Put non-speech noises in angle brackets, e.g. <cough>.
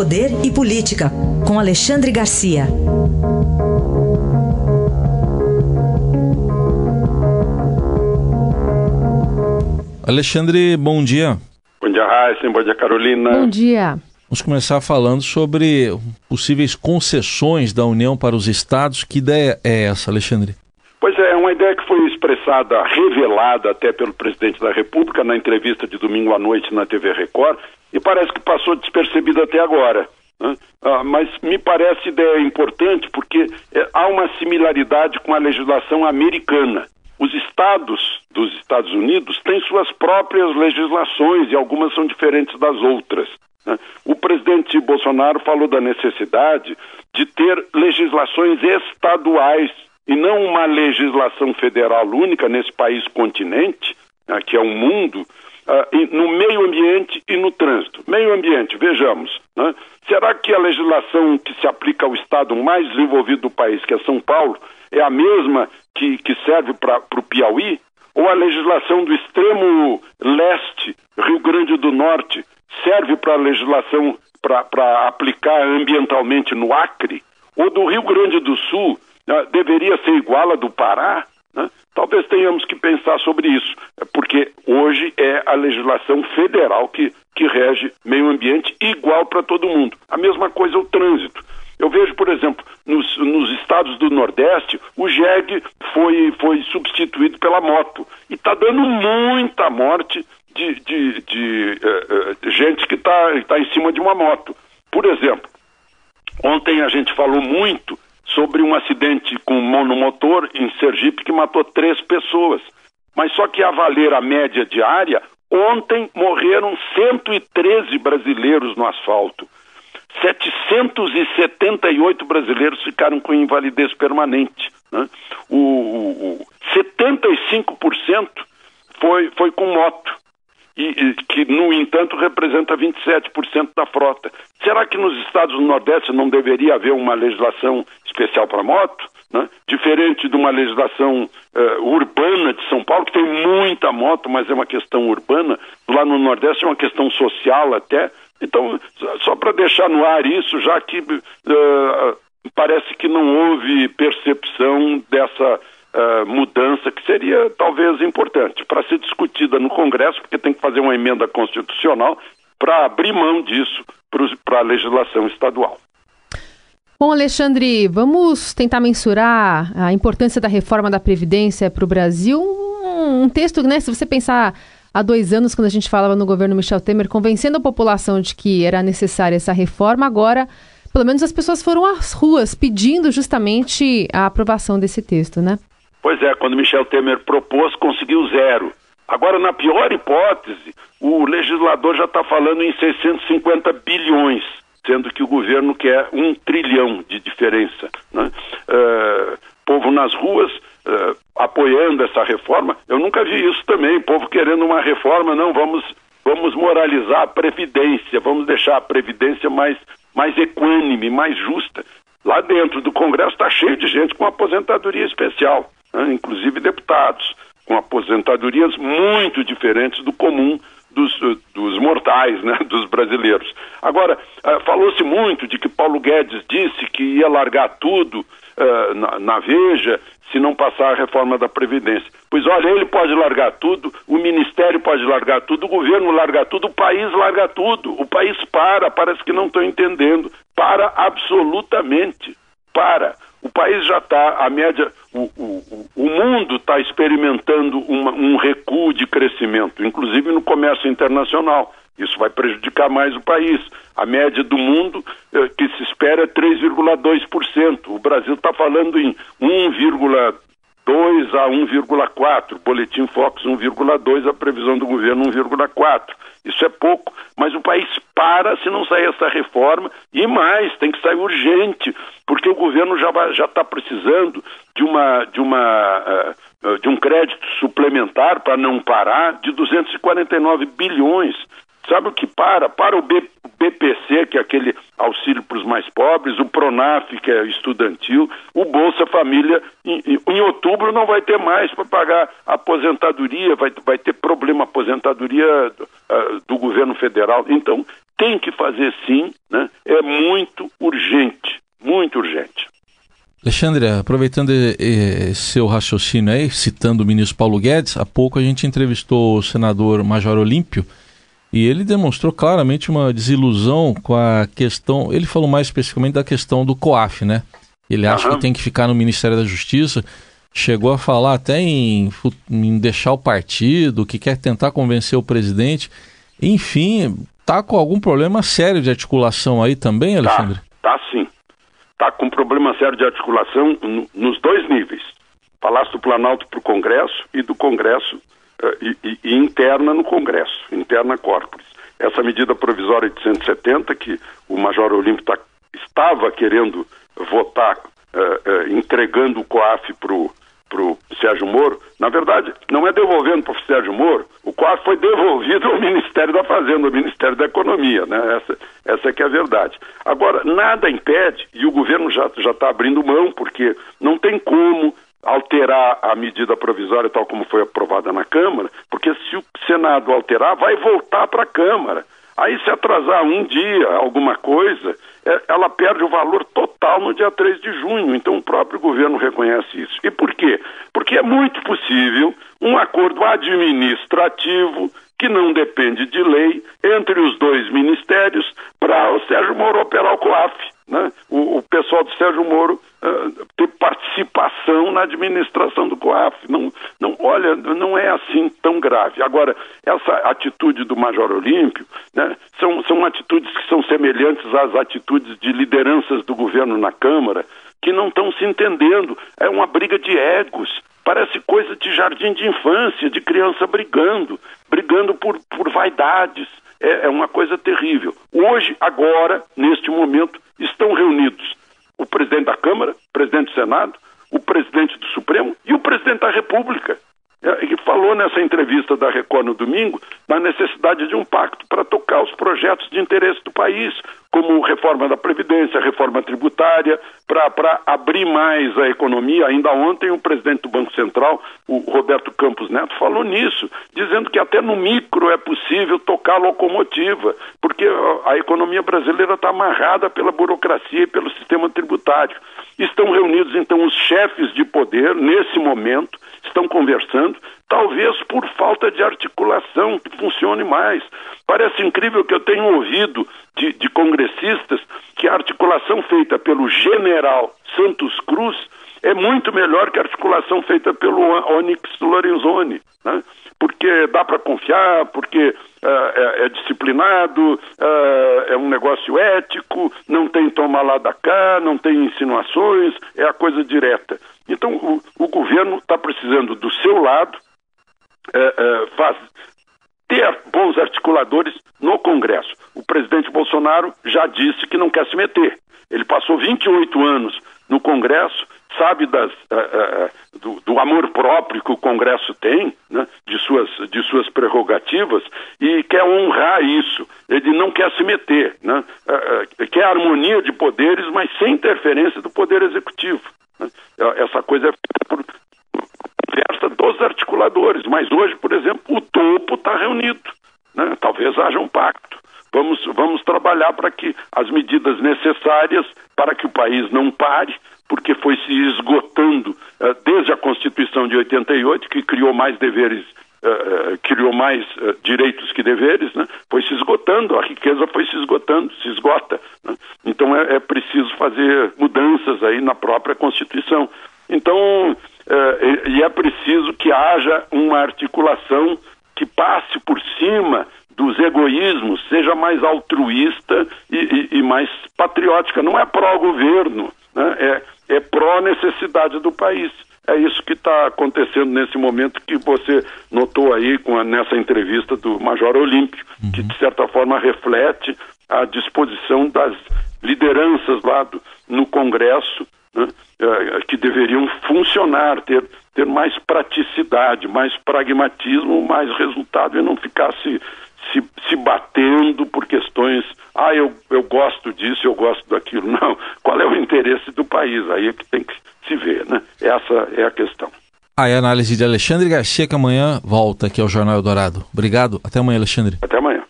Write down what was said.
Poder e Política, com Alexandre Garcia. Alexandre, bom dia. Bom dia, Raíssa. Bom dia, Carolina. Bom dia. Vamos começar falando sobre possíveis concessões da União para os estados. Que ideia é essa, Alexandre? Pois é, é uma ideia que foi expressada, revelada até pelo presidente da República na entrevista de domingo à noite na TV Record e parece que passou despercebida até agora. Né? Ah, mas me parece ideia importante porque é, há uma similaridade com a legislação americana. Os estados dos Estados Unidos têm suas próprias legislações e algumas são diferentes das outras. Né? O presidente Bolsonaro falou da necessidade de ter legislações estaduais e não uma legislação federal única nesse país continente, né, que é um mundo, uh, no meio ambiente e no trânsito. Meio ambiente, vejamos, né? será que a legislação que se aplica ao estado mais desenvolvido do país, que é São Paulo, é a mesma que, que serve para o Piauí? Ou a legislação do extremo leste, Rio Grande do Norte, serve para a legislação para aplicar ambientalmente no Acre? Ou do Rio Grande do Sul, né, deveria ser igual a do Pará? Né? Talvez tenhamos que pensar sobre isso, é porque hoje é a legislação federal que, que rege meio ambiente igual para todo mundo. A mesma coisa o trânsito. Eu vejo, por exemplo, nos, nos, estados do Nordeste, o jegue foi, foi substituído pela moto. E está dando muita morte de, de, de uh, gente que está tá em cima de uma moto. Por exemplo, ontem a gente falou muito sobre um acidente com monomotor em Sergipe que matou três pessoas. Mas só que a valer a média diária, ontem morreram 113 brasileiros no asfalto. 778 brasileiros ficaram com invalidez permanente. Né? O, o, o 75% foi, foi com moto e, que, no entanto, representa 27% da frota. Será que nos estados do Nordeste não deveria haver uma legislação especial para moto? Né? Diferente de uma legislação uh, urbana de São Paulo, que tem muita moto, mas é uma questão urbana, lá no Nordeste é uma questão social até. Então, só para deixar no ar isso, já que uh, parece que não houve percepção dessa uh, mudança que seria talvez importante para ser discutida no Congresso, porque tem que fazer uma emenda constitucional para abrir mão disso para a legislação estadual. Bom, Alexandre, vamos tentar mensurar a importância da reforma da Previdência para o Brasil. Um, um texto, né? Se você pensar há dois anos, quando a gente falava no governo Michel Temer, convencendo a população de que era necessária essa reforma, agora, pelo menos as pessoas foram às ruas pedindo justamente a aprovação desse texto, né? Pois é, quando Michel Temer propôs, conseguiu zero. Agora, na pior hipótese, o legislador já está falando em 650 bilhões, sendo que o governo quer um trilhão de diferença. Né? Uh, povo nas ruas uh, apoiando essa reforma. Eu nunca vi isso também, povo querendo uma reforma, não, vamos, vamos moralizar a Previdência, vamos deixar a Previdência mais, mais equânime, mais justa. Lá dentro do Congresso está cheio de gente com aposentadoria especial né, inclusive deputados, com aposentadorias muito diferentes do comum dos, dos mortais, né, <laughs> dos brasileiros. Agora, uh, falou-se muito de que Paulo Guedes disse que ia largar tudo uh, na, na, Veja se não passar a reforma da Previdência. Pois olha, ele pode largar tudo, o Ministério pode largar tudo, o governo larga tudo, o país larga tudo. O país para, parece que não estão entendendo. Para absolutamente. Para. O país já está, a média, o, o, o mundo está experimentando uma, um recuo de crescimento, inclusive no comércio internacional. Isso vai prejudicar mais o país. A média do mundo eh, que se espera é 3,2%. O Brasil está falando em 1,2 a 1,4. Boletim Fox 1,2, a previsão do governo 1,4. Isso é pouco, mas o país para se não sair essa reforma e mais, tem que sair urgente, porque o governo já já está precisando de uma de uma uh, de um crédito suplementar para não parar de 249 bilhões. Sabe o que para? Para o BPC, que é aquele auxílio para os mais pobres, o Pronaf, que é estudantil, o Bolsa Família, em, em outubro não vai ter mais para pagar aposentadoria, vai, vai ter problema aposentadoria uh, do governo federal. Então, tem que fazer sim, né? é muito urgente, muito urgente. Alexandre, aproveitando seu raciocínio aí, citando o ministro Paulo Guedes, há pouco a gente entrevistou o senador Major Olímpio e ele demonstrou claramente uma desilusão com a questão, ele falou mais especificamente da questão do COAF, né? Ele acha uhum. que tem que ficar no Ministério da Justiça, chegou a falar até em, em deixar o partido, que quer tentar convencer o presidente. Enfim, tá com algum problema sério de articulação aí também, tá, Alexandre? Tá, tá sim. Tá com problema sério de articulação nos dois níveis. Palácio do Planalto para o Congresso e do Congresso e, e, e, interna no Congresso, interna corporis. Essa medida provisória de 170 que o Major Olímpio tá, estava querendo votar uh, uh, entregando o COAF para o pro Sérgio Moro, na verdade, não é devolvendo para o Sérgio Moro, o COAF foi devolvido ao <laughs> Ministério da Fazenda, ao Ministério da Economia, né? Essa, essa é que é a verdade. Agora, nada impede, e o governo já está abrindo mão, porque não tem como alterar a medida provisória tal como foi aprovada na Câmara, porque se o Senado alterar, vai voltar para a Câmara. Aí, se atrasar um dia alguma coisa, é, ela perde o valor total no dia 3 de junho. Então, o próprio governo reconhece isso. E por quê? Porque é muito possível um acordo administrativo que não depende de lei entre os dois ministérios para o Sérgio Moro operar o COAF. Né? O, o pessoal do Sérgio Moro uh, ter participação na administração do COAF. Não, não, olha, não é assim tão grave. Agora, essa atitude do Major Olímpio né, são, são atitudes que são semelhantes às atitudes de lideranças do governo na Câmara, que não estão se entendendo. É uma briga de egos. Parece coisa de jardim de infância, de criança brigando, brigando por, por vaidades. É, é uma coisa terrível. Hoje, agora, neste momento, estão reunidos o presidente da Câmara, o presidente do Senado, o presidente do Supremo e o presidente da República. É, que falou nessa entrevista da Record no domingo na necessidade de um pacto para tocar os projetos de interesse do país, como reforma da Previdência, reforma tributária, para abrir mais a economia. Ainda ontem, o presidente do Banco Central, o Roberto Campos Neto, falou nisso, dizendo que até no micro é possível tocar a locomotiva, porque a economia brasileira está amarrada pela burocracia e pelo sistema tributário. Estão reunidos, então, os chefes de poder, nesse momento, estão conversando, talvez por falta de articulação que funcione mais. Parece incrível que eu tenho ouvido de, de congressistas que a articulação feita pelo general Santos Cruz é muito melhor que a articulação feita pelo Onyx Lorenzoni, né? porque dá para confiar, porque uh, é, é, disciplinado, uh, é um negócio ético, não tem tomar lá da cá, não tem insinuações, é a coisa direta. Então, o, o governo está precisando do seu lado uh, faz, ter bons articuladores no Congresso. O presidente Bolsonaro já disse que não quer se meter. Ele passou 28 anos no Congresso, sabe das, uh, uh, do, do, amor próprio que o Congresso tem, né, de, suas, de suas prerrogativas, e quer honrar isso. Ele não quer se meter, né, uh, quer harmonia de poderes, mas sem interferência do Poder Executivo. Né. Essa coisa é feita por conversa dos articuladores, mas hoje, por exemplo, o topo está reunido. Né. Talvez haja um pacto. Vamos, vamos trabalhar para que as medidas necessárias para que o país não pare, porque foi se esgotando uh, desde a Constituição de 88, que criou mais deveres, uh, criou mais uh, direitos que deveres, né? foi se esgotando, a riqueza foi se esgotando, se esgota. Né? Então é, é, preciso fazer mudanças aí na própria Constituição. Então, e é preciso que haja uma articulação que passe por cima dos egoísmos, seja mais altruísta e, e, e mais patriótica. Não é pró-governo, né? é, é pró-necessidade do país. É isso que está acontecendo nesse momento que você notou aí com a, nessa entrevista do Major Olímpio, uhum. que de certa forma reflete a disposição das lideranças lá do, no Congresso, né? é, que deveriam funcionar, ter, ter mais praticidade, mais pragmatismo, mais resultado e não ficar se se, se batendo por questões, ah, eu, eu gosto disso, eu gosto daquilo. <laughs> Não. Qual é o interesse do país? Aí é que tem que se ver, né? Essa é a questão. Aí a análise de Alexandre Garcia, que amanhã volta aqui ao Jornal Eldorado. Obrigado. Até amanhã, Alexandre. Até amanhã.